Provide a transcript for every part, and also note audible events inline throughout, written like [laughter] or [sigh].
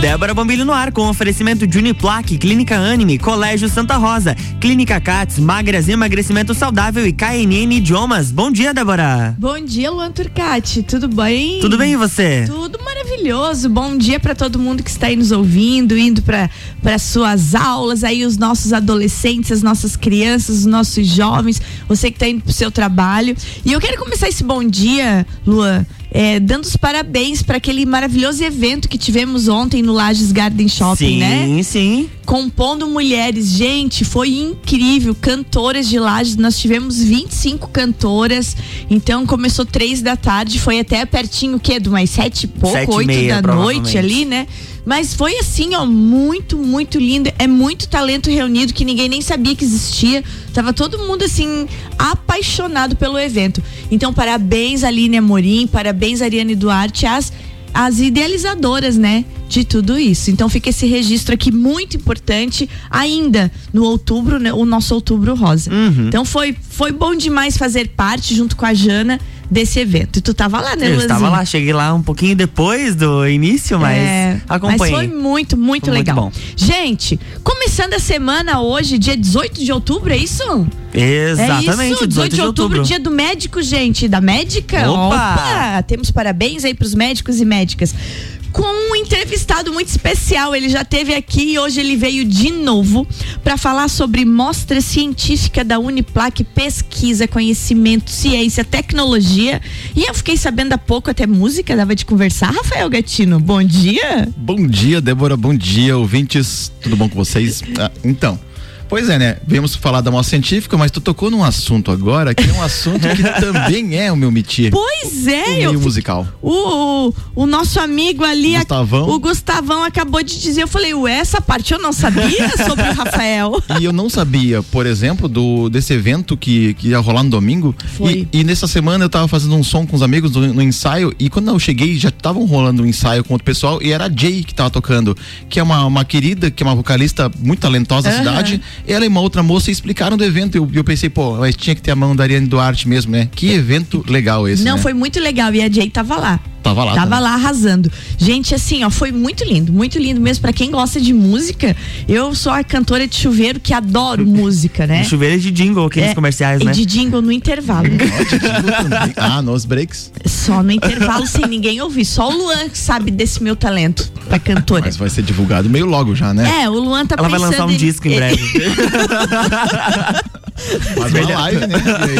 Débora Bombilho no ar com oferecimento de Uniplaque, Clínica Anime, Colégio Santa Rosa, Clínica Cats, Magras Emagrecimento Saudável e KNN Idiomas. Bom dia, Débora. Bom dia, Luan Turcati. Tudo bem? Tudo bem e você? Tudo maravilhoso. Bom dia para todo mundo que está aí nos ouvindo, indo para suas aulas, aí os nossos adolescentes, as nossas crianças, os nossos jovens, você que está indo para o seu trabalho. E eu quero começar esse bom dia, Luan é, dando os parabéns para aquele maravilhoso evento que tivemos ontem no Lages Garden Shopping, sim, né? Sim, sim. Compondo mulheres. Gente, foi incrível. Cantoras de Lages, nós tivemos 25 cantoras. Então começou três da tarde, foi até pertinho o quê? Do mais sete e pouco, sete oito meia, da noite ali, né? Mas foi assim, ó, muito, muito lindo. É muito talento reunido que ninguém nem sabia que existia. Tava todo mundo assim apaixonado pelo evento. Então, parabéns Aline Amorim, parabéns Ariane Duarte, as as idealizadoras, né, de tudo isso. Então fica esse registro aqui muito importante ainda no outubro, né, o nosso outubro rosa. Uhum. Então foi foi bom demais fazer parte junto com a Jana desse evento. E tu tava lá, né, Eu estava lá, cheguei lá um pouquinho depois do início, mas É, acompanhei. Mas foi muito, muito Foi muito legal. bom. Gente, começando a semana hoje, dia 18 de outubro, é isso? Exatamente, é isso, 18 de outubro. dia do médico, gente, da médica. Opa! Temos parabéns aí pros médicos e médicas. Com entrevistado muito especial, ele já teve aqui e hoje ele veio de novo para falar sobre mostra científica da Uniplac, pesquisa, conhecimento, ciência, tecnologia. E eu fiquei sabendo há pouco até música, dava de conversar, Rafael Gatino. Bom dia. Bom dia, Débora. Bom dia, ouvintes. Tudo bom com vocês? Ah, então. Pois é, né? Viemos falar da moça científica, mas tu tocou num assunto agora que é um assunto que [laughs] também é o meu métier. Pois é, o eu meio fi- musical. O, o, o nosso amigo ali, a- Gustavão. o Gustavão acabou de dizer, eu falei, ué, essa parte eu não sabia [laughs] sobre o Rafael. E eu não sabia, por exemplo, do desse evento que, que ia rolar no domingo. Foi. E, e nessa semana eu tava fazendo um som com os amigos no, no ensaio. E quando eu cheguei, já estavam rolando um ensaio com outro pessoal. E era a Jay que tava tocando, que é uma, uma querida, que é uma vocalista muito talentosa da Aham. cidade. Ela e uma outra moça explicaram do evento. E eu, eu pensei, pô, mas tinha que ter a mão da Ariane Duarte mesmo, né? Que evento legal esse. não, né? foi muito legal e a Jay tava lá. Tava lá. Tava também. lá arrasando. Gente, assim, ó, foi muito lindo, muito lindo mesmo. Pra quem gosta de música, eu sou a cantora de chuveiro que adoro [laughs] música, né? Chuveiro de jingle, aqueles É, comerciais, e né? de jingle no intervalo. [laughs] Ah, nos breaks. Só no intervalo, sem ninguém ouvir. Só o Luan que sabe desse meu talento pra cantora. Mas vai ser divulgado meio logo já, né? É, o Luan tá Ela vai lançar um em- disco em breve. [laughs] Faz uma live, né?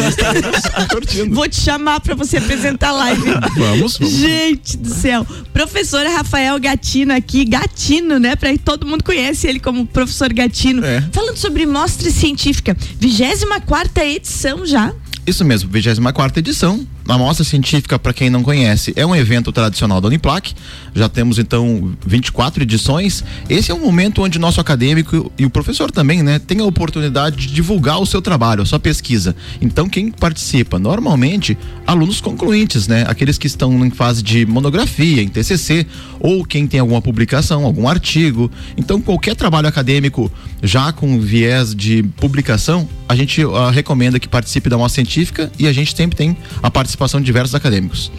Estamos curtindo. Vou te chamar pra você apresentar a live. Vamos, vamos. Gente do céu. Professor Rafael Gatino aqui, Gatino, né? Pra todo mundo conhece ele como professor Gatino. É. Falando sobre mostra científica, 24 edição já. Isso mesmo, 24 edição. A Mostra Científica, para quem não conhece, é um evento tradicional da Uniplac. Já temos então 24 edições. Esse é um momento onde nosso acadêmico e o professor também, né, tem a oportunidade de divulgar o seu trabalho, a sua pesquisa. Então, quem participa? Normalmente, alunos concluintes, né? Aqueles que estão em fase de monografia, em TCC, ou quem tem alguma publicação, algum artigo. Então, qualquer trabalho acadêmico já com viés de publicação, a gente ah, recomenda que participe da Mostra Científica e a gente sempre tem a participação de diversos acadêmicos.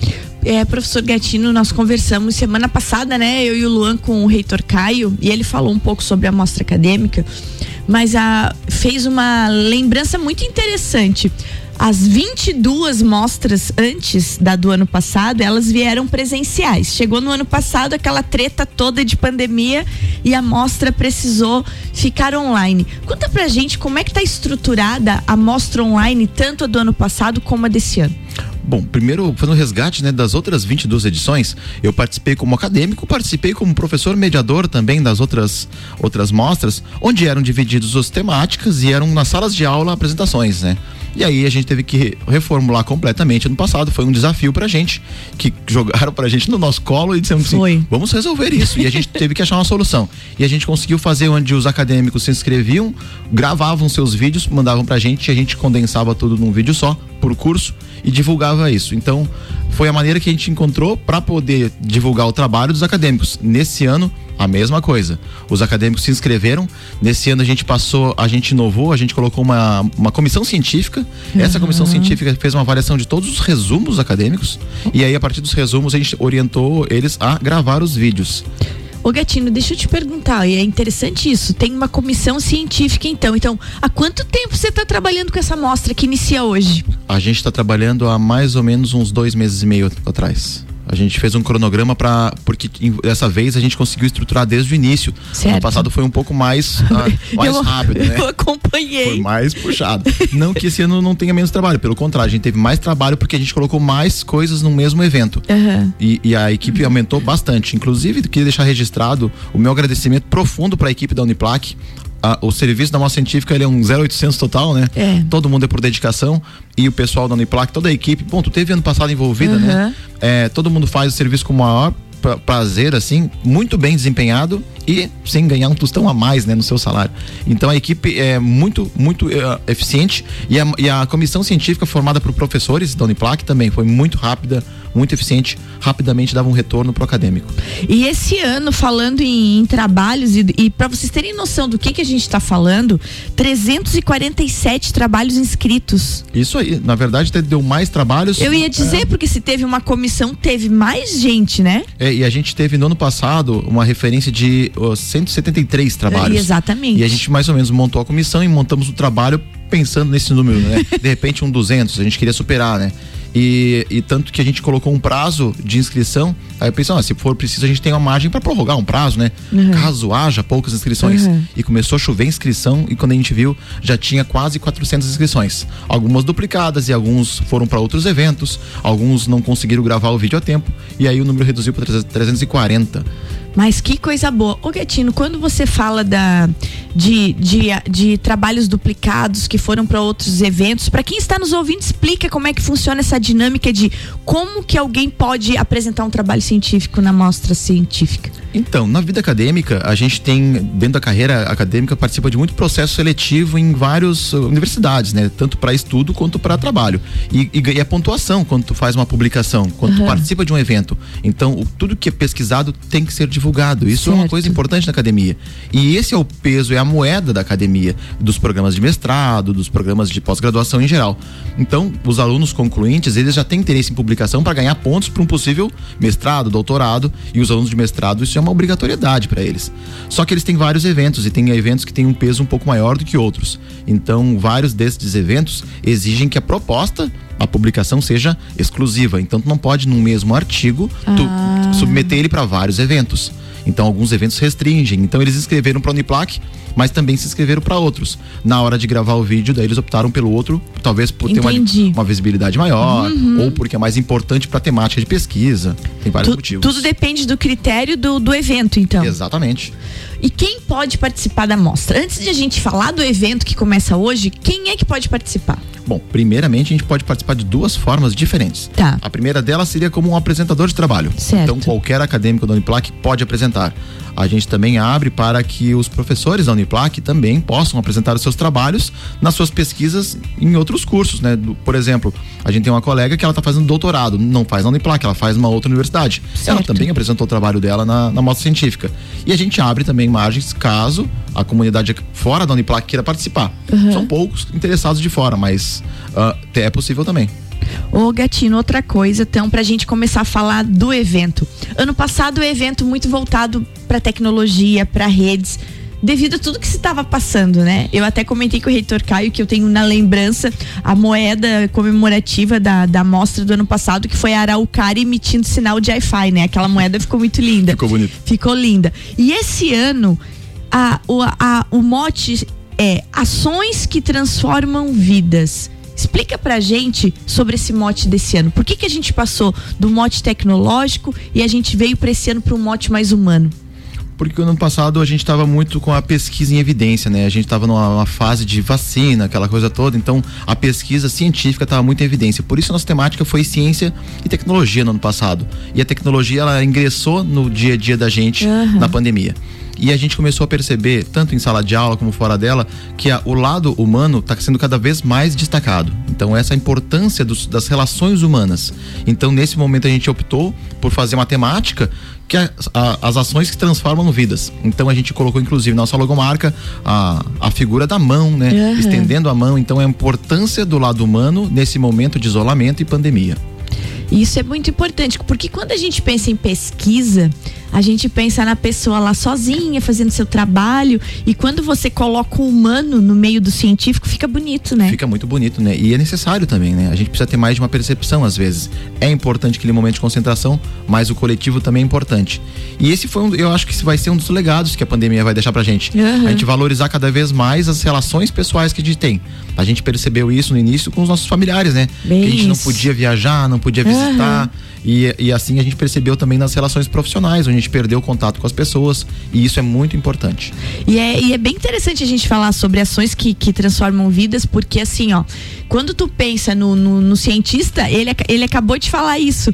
É, professor Gatino, nós conversamos semana passada, né? Eu e o Luan com o reitor Caio, e ele falou um pouco sobre a mostra acadêmica, mas a, fez uma lembrança muito interessante. As 22 mostras antes da do ano passado, elas vieram presenciais. Chegou no ano passado aquela treta toda de pandemia e a mostra precisou ficar online. Conta pra gente como é que tá estruturada a mostra online, tanto a do ano passado como a desse ano. Bom, primeiro, fazendo um resgate né, das outras 22 edições, eu participei como acadêmico, participei como professor mediador também das outras, outras mostras, onde eram divididos as temáticas e eram nas salas de aula apresentações, né? E aí a gente teve que reformular completamente ano passado, foi um desafio pra gente, que jogaram pra gente no nosso colo e disseram assim, Foi. vamos resolver isso. E a gente teve que achar uma solução. E a gente conseguiu fazer onde os acadêmicos se inscreviam, gravavam seus vídeos, mandavam pra gente e a gente condensava tudo num vídeo só, por curso, e divulgava isso. Então, foi a maneira que a gente encontrou para poder divulgar o trabalho dos acadêmicos. Nesse ano, a mesma coisa. Os acadêmicos se inscreveram. Nesse ano a gente passou, a gente inovou, a gente colocou uma, uma comissão científica. Essa comissão científica fez uma avaliação de todos os resumos acadêmicos. E aí, a partir dos resumos, a gente orientou eles a gravar os vídeos. Ô Gatino, deixa eu te perguntar, e é interessante isso, tem uma comissão científica então, então há quanto tempo você está trabalhando com essa amostra que inicia hoje? A gente está trabalhando há mais ou menos uns dois meses e meio atrás. A gente fez um cronograma para porque dessa vez a gente conseguiu estruturar desde o início. Certo. Ano passado foi um pouco mais, [laughs] ah, mais eu, rápido, né? Eu acompanhei. Foi mais puxado. não que esse ano não tenha menos trabalho, pelo contrário, a gente teve mais trabalho porque a gente colocou mais coisas no mesmo evento. Uhum. E, e, a equipe uhum. aumentou bastante. Inclusive, queria deixar registrado o meu agradecimento profundo para a equipe da Uniplac, a, o serviço da nossa científica ele é um 0800 total, né? É. Todo mundo é por dedicação e o pessoal da Uniplac, toda a equipe, bom, tu teve ano passado envolvida, uhum. né? É, todo mundo faz o serviço com o maior prazer, assim, muito bem desempenhado e sem ganhar um tostão a mais, né, no seu salário. Então a equipe é muito, muito uh, eficiente e a, e a comissão científica formada por professores da Uniplac também foi muito rápida, muito eficiente, rapidamente dava um retorno pro acadêmico. E esse ano, falando em, em trabalhos, e, e para vocês terem noção do que, que a gente está falando, 347 trabalhos inscritos. Isso aí, na verdade deu mais trabalhos. Eu ia dizer, é. porque se teve uma comissão, teve mais gente, né? É, e a gente teve no ano passado uma referência de uh, 173 trabalhos. É, exatamente. E a gente mais ou menos montou a comissão e montamos o trabalho pensando nesse número, né? [laughs] De repente um 200, a gente queria superar, né? E, e, tanto que a gente colocou um prazo de inscrição. Aí eu pensei, ah, se for preciso, a gente tem uma margem para prorrogar um prazo, né? Uhum. Caso haja poucas inscrições. Uhum. E começou a chover inscrição e quando a gente viu, já tinha quase 400 inscrições. Algumas duplicadas e alguns foram para outros eventos, alguns não conseguiram gravar o vídeo a tempo e aí o número reduziu para 340. Mas que coisa boa. Ô Gatino, quando você fala da, de, de, de trabalhos duplicados que foram para outros eventos, para quem está nos ouvindo, explica como é que funciona essa dinâmica de como que alguém pode apresentar um trabalho científico na mostra científica. Então, na vida acadêmica, a gente tem, dentro da carreira acadêmica, participa de muito processo seletivo em várias uh, universidades, né? Tanto para estudo quanto para trabalho. E, e, e, a pontuação quando tu faz uma publicação, quando uhum. tu participa de um evento. Então, o, tudo que é pesquisado tem que ser divulgado. Isso certo. é uma coisa importante na academia. E esse é o peso, é a moeda da academia, dos programas de mestrado, dos programas de pós-graduação em geral. Então, os alunos concluintes, eles já têm interesse em publicação para ganhar pontos para um possível mestrado, doutorado, e os alunos de mestrado, isso é uma obrigatoriedade para eles. Só que eles têm vários eventos e tem eventos que têm um peso um pouco maior do que outros. Então, vários desses eventos exigem que a proposta a publicação seja exclusiva. Então, tu não pode, num mesmo artigo, ah. submeter ele para vários eventos. Então, alguns eventos restringem. Então, eles escreveram para Uniplac mas também se inscreveram para outros. Na hora de gravar o vídeo, daí eles optaram pelo outro, talvez por Entendi. ter uma, uma, visibilidade maior, uhum. ou porque é mais importante para a temática de pesquisa. Tem vários tu, motivos. Tudo depende do critério do, do evento, então. Exatamente. E quem pode participar da mostra? Antes de a gente falar do evento que começa hoje, quem é que pode participar? Bom, primeiramente a gente pode participar de duas formas diferentes. Tá. A primeira delas seria como um apresentador de trabalho. Certo. Então qualquer acadêmico da Uniplac pode apresentar a gente também abre para que os professores da Uniplac também possam apresentar os seus trabalhos nas suas pesquisas em outros cursos, né? Por exemplo, a gente tem uma colega que ela está fazendo doutorado, não faz na Uniplac, ela faz numa outra universidade. Certo. Ela também apresentou o trabalho dela na, na mostra científica. E a gente abre também margens caso a comunidade fora da Uniplac queira participar. Uhum. São poucos interessados de fora, mas uh, é possível também. Ô Gatino, outra coisa, então, pra gente começar a falar do evento. Ano passado o evento muito voltado para tecnologia, para redes, devido a tudo que se estava passando, né? Eu até comentei com o reitor Caio que eu tenho na lembrança a moeda comemorativa da, da mostra do ano passado, que foi a Araucária emitindo sinal de Wi-Fi, né? Aquela moeda ficou muito linda. Ficou bonito. Ficou linda. E esse ano, a, o, a, o mote é ações que transformam vidas. Explica pra gente sobre esse mote desse ano. Por que, que a gente passou do mote tecnológico e a gente veio para esse ano para um mote mais humano? Porque no ano passado a gente estava muito com a pesquisa em evidência, né? A gente estava numa fase de vacina, aquela coisa toda, então a pesquisa científica estava muito em evidência. Por isso a nossa temática foi ciência e tecnologia no ano passado. E a tecnologia ela ingressou no dia a dia da gente uhum. na pandemia. E a gente começou a perceber, tanto em sala de aula como fora dela, que a, o lado humano está sendo cada vez mais destacado. Então, essa é a importância dos, das relações humanas. Então, nesse momento, a gente optou por fazer uma temática que é a, as ações que transformam vidas. Então, a gente colocou, inclusive, na nossa logomarca a, a figura da mão, né? Uhum. Estendendo a mão. Então, a importância do lado humano nesse momento de isolamento e pandemia. Isso é muito importante, porque quando a gente pensa em pesquisa, a gente pensa na pessoa lá sozinha, fazendo seu trabalho, e quando você coloca o humano no meio do científico, fica bonito, né? Fica muito bonito, né? E é necessário também, né? A gente precisa ter mais de uma percepção às vezes. É importante aquele momento de concentração, mas o coletivo também é importante. E esse foi um, eu acho que esse vai ser um dos legados que a pandemia vai deixar pra gente. Uhum. A gente valorizar cada vez mais as relações pessoais que a gente tem. A gente percebeu isso no início com os nossos familiares, né? Bem que a gente isso. não podia viajar, não podia visitar. Uhum. E, e assim a gente percebeu também nas relações profissionais, onde a gente perdeu o contato com as pessoas. E isso é muito importante. E é, e é bem interessante a gente falar sobre ações que, que transformam vidas, porque assim, ó, quando tu pensa no, no, no, cientista, ele, ele acabou de falar isso.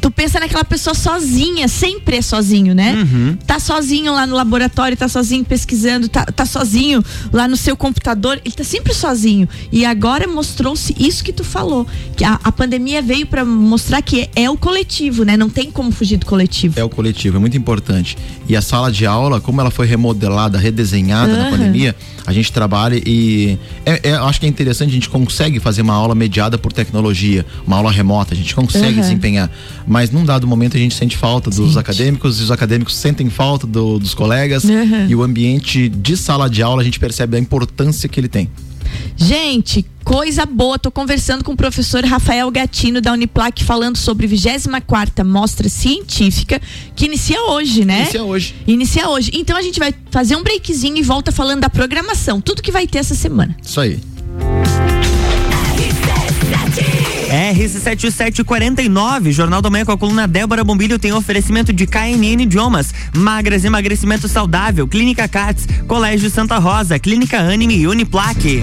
Tu pensa naquela pessoa sozinha, sempre é sozinho, né? Uhum. Tá sozinho lá no laboratório, tá sozinho pesquisando, tá, tá sozinho lá no seu computador, ele tá sempre sozinho. E agora mostrou-se isso que tu falou, que a, a pandemia veio para mostrar que é, é, o coletivo, né? Não tem como fugir do coletivo. É o coletivo, é muito importante. E a sala de aula, como ela foi remodelada, redesenhada uhum. na pandemia, a gente trabalha e é, é, acho que é interessante, a gente consegue fazer uma aula mediada por tecnologia, uma aula remota, a gente consegue uhum. desempenhar. Mas num dado momento a gente sente falta dos Sente. acadêmicos e os acadêmicos sentem falta do, dos colegas uhum. e o ambiente de sala de aula a gente percebe a importância que ele tem. Gente, coisa boa. Tô conversando com o professor Rafael Gatino da Uniplac falando sobre 24 mostra científica que inicia hoje, né? Inicia hoje. Inicia hoje. Então a gente vai fazer um breakzinho e volta falando da programação, tudo que vai ter essa semana. Isso aí. RC7749, Jornal do Manhã com a coluna Débora Bombilho tem oferecimento de KNN Idiomas, Magras Emagrecimento Saudável, Clínica Cats, Colégio Santa Rosa, Clínica Anime e Uniplaque.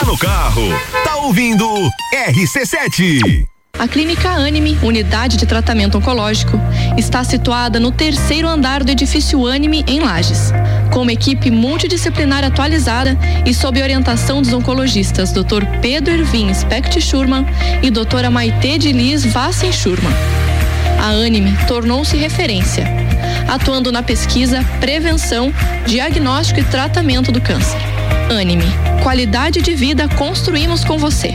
Tá no carro, tá ouvindo RC7. A Clínica Anime, unidade de tratamento oncológico, está situada no terceiro andar do edifício Anime, em Lages. Com uma equipe multidisciplinar atualizada e sob orientação dos oncologistas Dr. Pedro Ervin Specht Schurman e doutora Maite de Liz Vassen Schurman. A Anime tornou-se referência, atuando na pesquisa, prevenção, diagnóstico e tratamento do câncer. Anime, qualidade de vida construímos com você.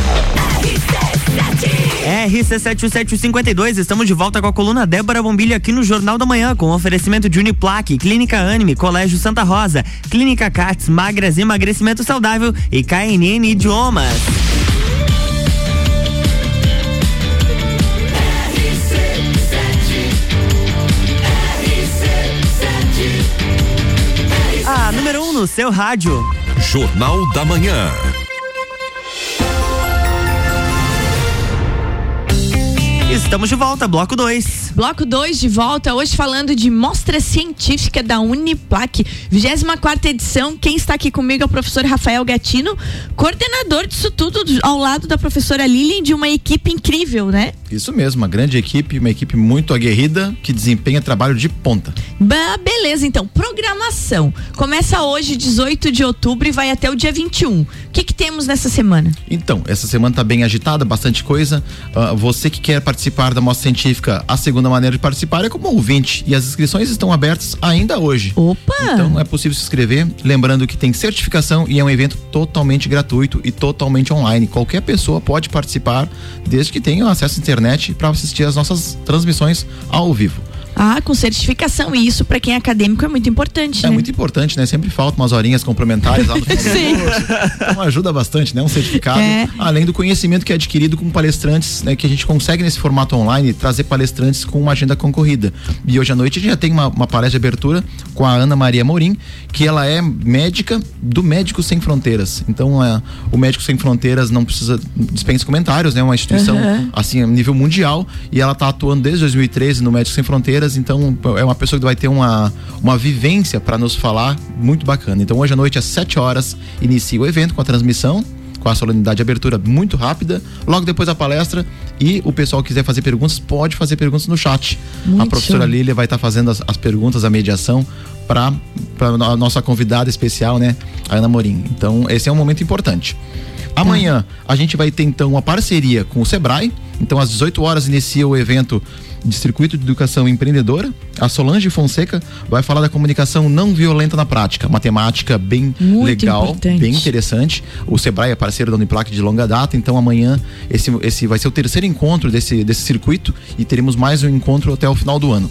RC7752, estamos de volta com a coluna Débora Bombilho aqui no Jornal da Manhã, com oferecimento de Uniplaque, Clínica Anime, Colégio Santa Rosa, Clínica Cats, Magras Emagrecimento Saudável e KNN Idiomas. A número 1 um no seu rádio. Jornal da Manhã. Estamos de volta, bloco 2. Bloco 2 de volta, hoje falando de mostra científica da Uniplac, 24 edição. Quem está aqui comigo é o professor Rafael Gatino, coordenador disso tudo, ao lado da professora Lilian, de uma equipe incrível, né? Isso mesmo, uma grande equipe, uma equipe muito aguerrida que desempenha trabalho de ponta. Bah, beleza, então, programação. Começa hoje, 18 de outubro, e vai até o dia 21. O que, que temos nessa semana? Então, essa semana está bem agitada, bastante coisa. Uh, você que quer participar da mostra científica, a segunda maneira de participar é como ouvinte. E as inscrições estão abertas ainda hoje. Opa! Então é possível se inscrever. Lembrando que tem certificação e é um evento totalmente gratuito e totalmente online. Qualquer pessoa pode participar, desde que tenha acesso à internet para assistir as nossas transmissões ao vivo. Ah, com certificação. E isso para quem é acadêmico é muito importante, É né? muito importante, né? Sempre falta umas horinhas complementares lá no final do Sim. curso. Então ajuda bastante, né? Um certificado, É. além do conhecimento que é adquirido com palestrantes, né? Que a gente consegue nesse formato online trazer palestrantes com uma agenda concorrida. E hoje à noite a gente já tem uma, uma palestra de abertura com a Ana Maria Morim, que ela é médica do Médicos Sem Fronteiras. Então é, o Médicos Sem Fronteiras não precisa dispensa comentários, né? Uma instituição Aham. assim a nível mundial e ela está atuando desde 2013 no Médicos Sem Fronteiras, então é uma pessoa que vai ter uma, uma vivência para nos falar muito bacana. Então hoje à noite às 7 horas inicia o evento com a transmissão com a solenidade de abertura muito rápida, logo depois da palestra e o pessoal que quiser fazer perguntas pode fazer perguntas no chat. Muito a professora. Lília vai estar fazendo as, as perguntas, a mediação para a nossa convidada especial, né, a Ana Morim. Então esse é um momento importante. Amanhã a gente vai ter então uma parceria com o Sebrae. Então às 18 horas inicia o evento de Circuito de Educação Empreendedora. A Solange Fonseca vai falar da comunicação não violenta na prática, uma temática bem Muito legal, importante. bem interessante. O Sebrae é parceiro da Uniplac de longa data, então amanhã esse, esse vai ser o terceiro encontro desse, desse circuito e teremos mais um encontro até o final do ano.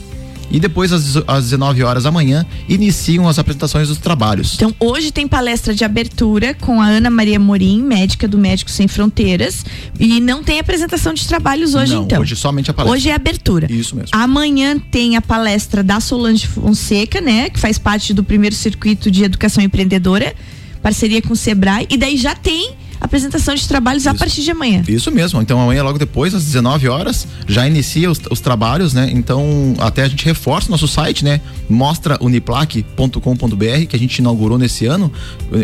E depois, às, dezo- às 19 horas da manhã, iniciam as apresentações dos trabalhos. Então, hoje tem palestra de abertura com a Ana Maria Morim, médica do Médicos Sem Fronteiras. E não tem apresentação de trabalhos hoje, Não, então. hoje somente a palestra. Hoje é abertura. Isso mesmo. Amanhã tem a palestra da Solange Fonseca, né? Que faz parte do primeiro circuito de educação empreendedora, parceria com o Sebrae. E daí já tem apresentação de trabalhos a partir de amanhã. Isso mesmo. Então amanhã, logo depois, às 19 horas, já inicia os, os trabalhos, né? Então, até a gente reforça o nosso site, né? Mostra uniplac.com.br, que a gente inaugurou nesse ano.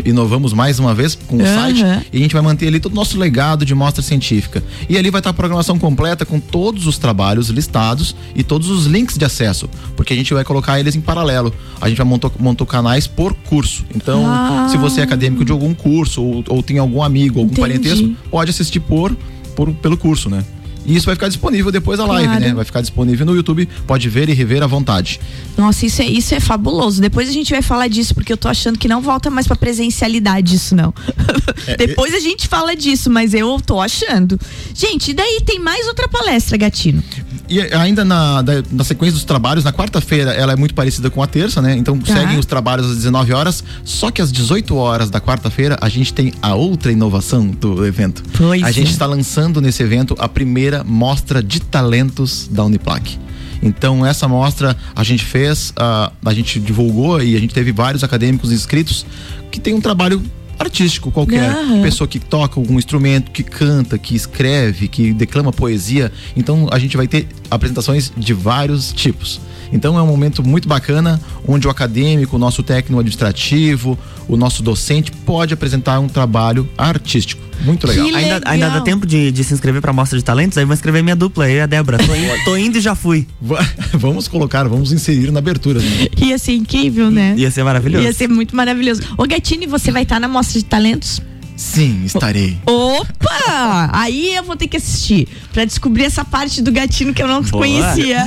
Inovamos mais uma vez com o Aham. site. E a gente vai manter ali todo o nosso legado de mostra científica. E ali vai estar a programação completa com todos os trabalhos listados e todos os links de acesso. Porque a gente vai colocar eles em paralelo. A gente vai montar montou canais por curso. Então, Ah. se você é acadêmico de algum curso ou, ou tem algum amigo, algum Entendi. parentesco, pode assistir por, por pelo curso, né? E isso vai ficar disponível depois da live, Claro. né? Vai ficar disponível no YouTube, pode ver e rever à vontade. Nossa, isso é, isso é fabuloso. Depois a gente vai falar disso, porque eu tô achando que não volta mais pra presencialidade isso, não. [laughs] É, Depois a gente fala disso, mas eu tô achando. Gente, e daí tem mais outra palestra, Gatino. E ainda na, da- na sequência dos trabalhos, na quarta-feira ela é muito parecida com a terça, né? Então Tá. seguem os trabalhos às 19 horas, só que às 18 horas da quarta-feira a gente tem a outra inovação do evento. Pois a gente é. está lançando nesse evento a primeira mostra de talentos da Uniplac. Então essa mostra a gente fez, ah, a gente divulgou e a gente teve vários acadêmicos inscritos que tem um trabalho artístico qualquer, Aham. pessoa que toca algum instrumento, que canta, que escreve, que declama poesia. Então a gente vai ter apresentações de vários tipos. Então é um momento muito bacana onde o acadêmico, o nosso técnico administrativo, o nosso docente pode apresentar um trabalho artístico. Muito legal. Que Ainda, legal. ainda dá tempo de, de se inscrever pra mostra de talentos? Aí vou inscrever minha dupla, eu e a Débora. Tô, indo- [laughs] tô indo e já fui. Va- Vamos colocar, vamos inserir na abertura. né? Ia ser incrível, né? Ia ser maravilhoso. Ia ser muito maravilhoso. Ô, Gatini, você vai estar na mostra de talentos? Sim, estarei. Opa! Aí eu vou ter que assistir pra descobrir essa parte do gatinho que eu não Boa. conhecia.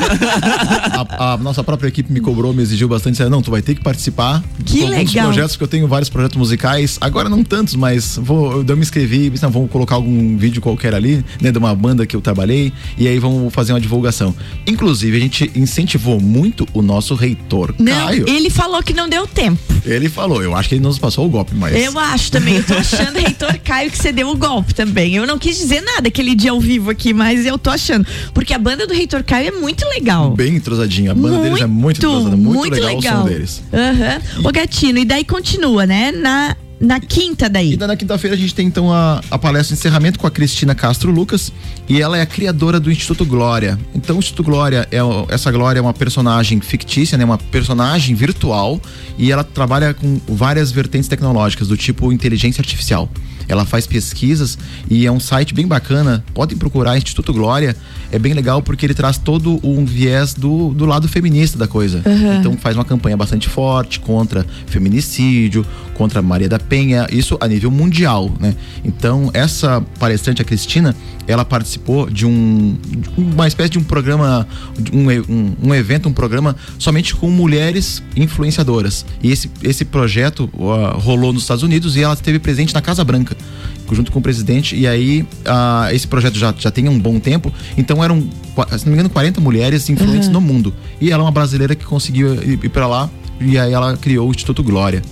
A, a nossa própria equipe me cobrou, me exigiu bastante. Disseram, não, tu vai ter que participar. Que legal. projetos, porque eu tenho vários projetos musicais. Agora não tantos, mas vou, eu me inscrevi. Disse, não, vamos colocar algum vídeo qualquer ali, né, de uma banda que eu trabalhei. E aí vamos fazer uma divulgação. Inclusive, a gente incentivou muito o nosso reitor, Não, Caio. ele falou que não deu tempo. Ele falou, eu acho que ele nos passou o golpe, mas. Eu acho também. Eu tô achando, reitor Caio, que você deu o golpe também. Eu não quis dizer nada aquele dia ao vivo aqui, mas eu tô achando. Porque a banda do reitor Caio é muito legal. Bem entrosadinho. A banda deles é muito entrosada, muito, legal, o som deles. Aham. Ô, Gatino, e daí continua, né? Na, na quinta daí. E na quinta-feira a gente tem então a, a palestra de encerramento com a Cristina Castro Lucas e ela é a criadora do Instituto Glória. Então o Instituto Glória é essa Glória é uma personagem fictícia, né, uma personagem virtual e ela trabalha com várias vertentes tecnológicas do tipo inteligência artificial. Ela faz pesquisas e é um site bem bacana. Podem procurar Instituto Glória. É bem legal porque ele traz todo um viés do, do lado feminista da coisa. Então faz uma campanha bastante forte contra feminicídio, contra Maria da Penha, isso a nível mundial, né? Então essa palestrante, a Cristina, ela participou de um uma espécie de um programa, um, um, um evento, um programa somente com mulheres influenciadoras. E esse, esse projeto ah, rolou nos Estados Unidos e ela esteve presente na Casa Branca junto com o presidente e aí ah, esse projeto já, já tem um bom tempo. Então eram se não me engano 40 mulheres influentes no mundo. E ela é uma brasileira que conseguiu ir, ir para lá e aí ela criou o Instituto Glória.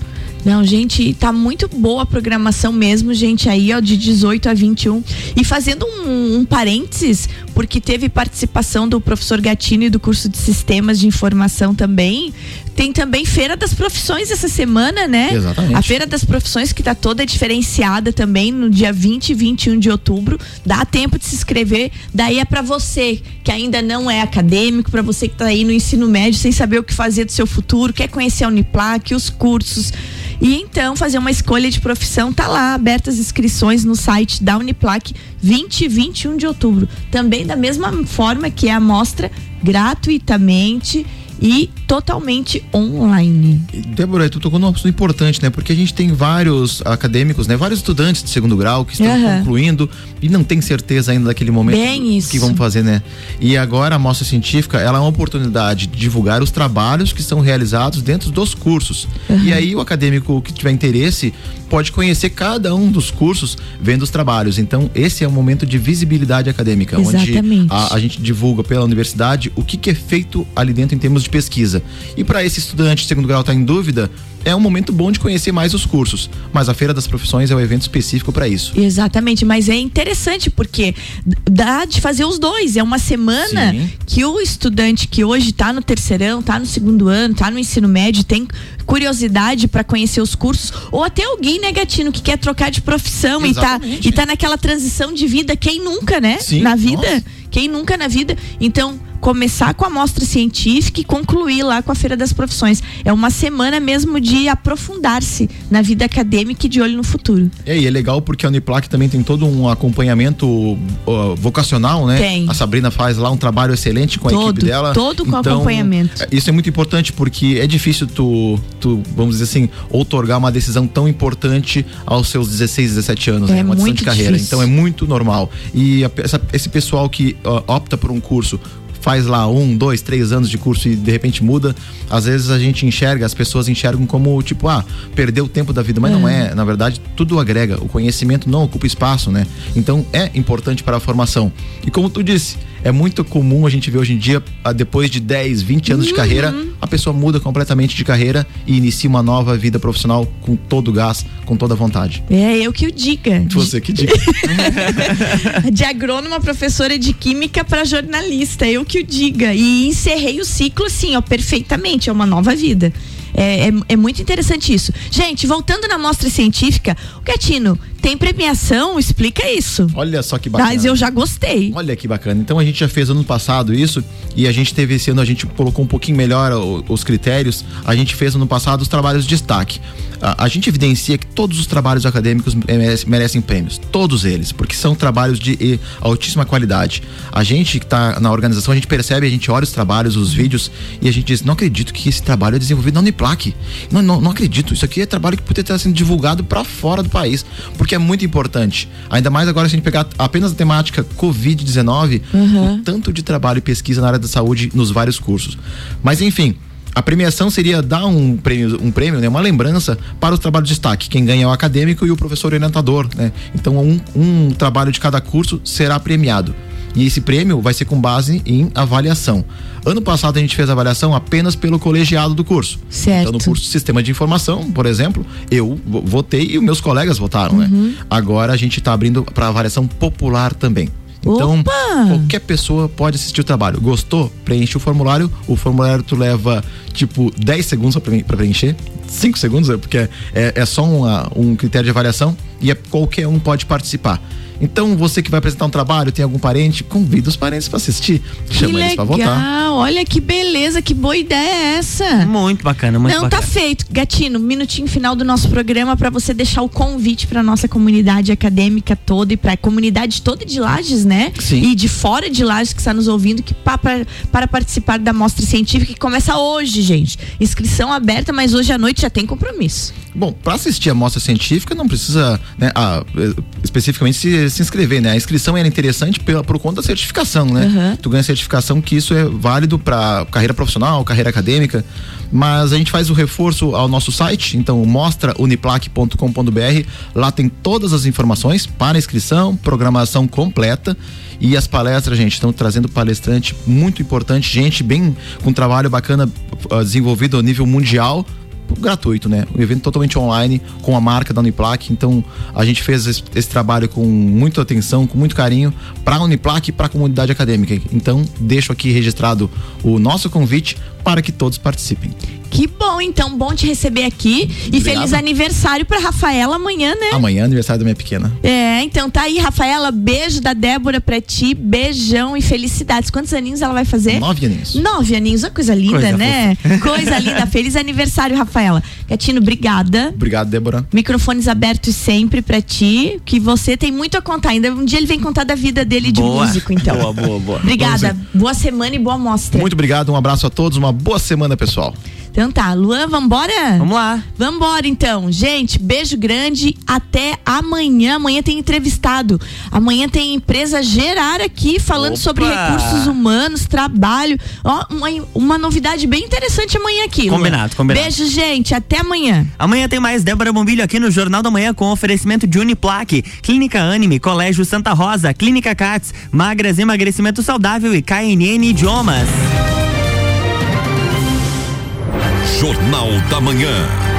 Não, gente, tá muito boa a programação mesmo, gente, aí, ó, de 18 a 21. E fazendo um, um parênteses, porque teve participação do professor Gatini do curso de Sistemas de Informação também. Tem também Feira das Profissões essa semana, né? Exatamente. A Feira das Profissões que tá toda diferenciada também no dia 20 e 21 de outubro. Dá tempo de se inscrever. Daí é pra você que ainda não é acadêmico, pra você que tá aí no ensino médio sem saber o que fazer do seu futuro, quer conhecer a Uniplac, os cursos. E então fazer uma escolha de profissão, tá lá, abertas as inscrições no site da Uniplac 20 e 21 de outubro. Também da mesma forma que é a mostra gratuitamente e totalmente online. Débora, tu tocou num assunto importante, né? Porque a gente tem vários acadêmicos, né? Vários estudantes de segundo grau que estão Aham. concluindo e não tem certeza ainda daquele momento Bem isso. que vão fazer, né? E agora a mostra científica, ela é uma oportunidade de divulgar os trabalhos que são realizados dentro dos cursos. E aí o acadêmico que tiver interesse pode conhecer cada um dos cursos vendo os trabalhos. Então, esse é um momento de visibilidade acadêmica, Exatamente. onde a, a gente divulga pela universidade o que, que é feito ali dentro em termos de pesquisa. E para esse estudante de segundo grau estar em dúvida, é um momento bom de conhecer mais os cursos. Mas a Feira das Profissões é o evento específico para isso. Exatamente, mas é interessante porque dá de fazer os dois. É uma semana Sim. que o estudante que hoje está no terceirão, está no segundo ano, está no ensino médio, tem curiosidade para conhecer os cursos, ou até alguém negatino que quer trocar de profissão e tá, Exatamente. e tá naquela transição de vida, quem nunca, né? Sim, na vida. nossa. Quem nunca na vida. Então, começar com a mostra científica e concluir lá com a Feira das Profissões. É uma semana mesmo de aprofundar-se na vida acadêmica e de olho no futuro. É, e é legal porque a Uniplac também tem todo um acompanhamento ó, vocacional, né? Tem. A Sabrina faz lá um trabalho excelente com a Todo, equipe dela. todo com Então, acompanhamento. é, Isso é muito importante porque é difícil tu, tu, vamos dizer assim, outorgar uma decisão tão importante aos seus 16, 17 anos, É né? Uma decisão de carreira. difícil. Então é muito normal. E a- essa- esse pessoal que ó, opta por um curso faz lá um, dois, três anos de curso e de repente muda, às vezes a gente enxerga, as pessoas enxergam como tipo, ah, perdeu o tempo da vida, mas não é. Na verdade, tudo agrega. O conhecimento não ocupa espaço, né? Então é importante para a formação. E como tu disse, É muito comum a gente ver hoje em dia, ah, depois de 10, 20 anos de carreira, a pessoa muda completamente de carreira e inicia uma nova vida profissional com todo o gás, com toda a vontade. É eu que o diga. Você que diga. [laughs] de agrônoma, professora de química para jornalista, eu que o diga. E encerrei o ciclo assim, ó, perfeitamente, é uma nova vida. É, é, é, muito interessante isso. Gente, voltando na mostra científica, o Gatino, tem premiação? Explica isso. Olha só que bacana. Mas eu já gostei. Olha que bacana. Então a gente já fez ano passado isso e a gente teve esse ano, a gente colocou um pouquinho melhor os critérios. A gente fez ano passado os trabalhos de destaque. A, a gente evidencia que todos os trabalhos acadêmicos merecem, merecem prêmios. Todos eles, porque são trabalhos de altíssima qualidade. A gente que está na organização, a gente percebe, a gente olha os trabalhos, os vídeos e a gente diz: não acredito que esse trabalho é desenvolvido na Uniplac. Não, não, não acredito. Isso aqui é trabalho que poderia estar sendo divulgado para fora do país. Porque é muito importante. Ainda mais agora se a gente pegar apenas a temática Covid-19, uhum. o tanto de trabalho e pesquisa na área da saúde nos vários cursos. Mas enfim, a premiação seria dar um prêmio, um prêmio, né, uma lembrança para os trabalhos de destaque. Quem ganha é o acadêmico e o professor orientador, né? Então um, um trabalho de cada curso será premiado. E esse prêmio vai ser com base em avaliação. Ano passado a gente fez avaliação apenas pelo colegiado do curso. Certo. Então no curso de Sistema de Informação, por exemplo, eu votei e os meus colegas votaram, né? uhum. né? Agora a gente está abrindo para avaliação popular também. Então, Opa! qualquer pessoa pode assistir o trabalho. Gostou? Preenche o formulário. O formulário tu leva tipo 10 segundos para preencher. 5 segundos, porque é, é só uma, um critério de avaliação e é, qualquer um pode participar. Então, você que vai apresentar um trabalho, tem algum parente, convida os parentes para assistir. Chama que eles para votar. Olha que beleza, que boa ideia é essa. Muito bacana, muito Não, tá bacana. tá feito. Gatino, minutinho final do nosso programa para você deixar o convite para nossa comunidade acadêmica toda e para a comunidade toda de Lages, né? Sim. E de fora de Lages que está nos ouvindo que para, para participar da mostra científica que começa hoje, gente. Inscrição aberta, mas hoje à noite já tem compromisso. Bom, para assistir a mostra científica não precisa, né, a, especificamente se, se inscrever, né? A inscrição é interessante pela, por conta da certificação, né? Uhum. Tu ganha certificação que isso é válido para carreira profissional, carreira acadêmica, mas a gente faz o reforço ao nosso site, então mostra uniplac.com.br, lá tem todas as informações para inscrição, programação completa e as palestras, gente, estão trazendo palestrante muito importante, gente bem com trabalho bacana uh, desenvolvido a nível mundial gratuito, né? Um evento totalmente online com a marca da Uniplac. Então a gente fez esse, esse trabalho com muita atenção, com muito carinho para a Uniplac e para a comunidade acadêmica. Então deixo aqui registrado o nosso convite para que todos participem. Que bom, então, bom te receber aqui. Obrigado. E feliz aniversário para Rafaela amanhã, né? Amanhã, aniversário da minha pequena. É, então tá aí, Rafaela. Beijo da Débora pra ti. Beijão e felicidades. Quantos aninhos ela vai fazer? Nove aninhos. Nove aninhos, uma coisa linda, coisa né? Fofa. [laughs] Coisa linda. Feliz aniversário, Rafaela. Gatino, obrigada. Obrigado, Débora. Microfones abertos sempre pra ti, que você tem muito a contar. Ainda um dia ele vem contar da vida dele de boa. músico, então. Boa, boa, boa. Obrigada. Boa semana e boa mostra. Muito obrigado, um abraço a todos, uma boa semana, pessoal. Então tá, Luan, vambora? Vamos lá. Vambora então. Gente, beijo grande. Até amanhã. Amanhã tem entrevistado. Amanhã tem empresa Gerar aqui falando Opa. sobre recursos humanos, trabalho. Ó, uma, uma novidade bem interessante amanhã aqui. Combinado, Luan. combinado. Beijo, gente. Até amanhã. Amanhã tem mais Débora Bombilho aqui no Jornal da Manhã com oferecimento de Uniplaque, Clínica Anime, Colégio Santa Rosa, Clínica Cats, Magras Emagrecimento Saudável e KNN Idiomas. Jornal da Manhã.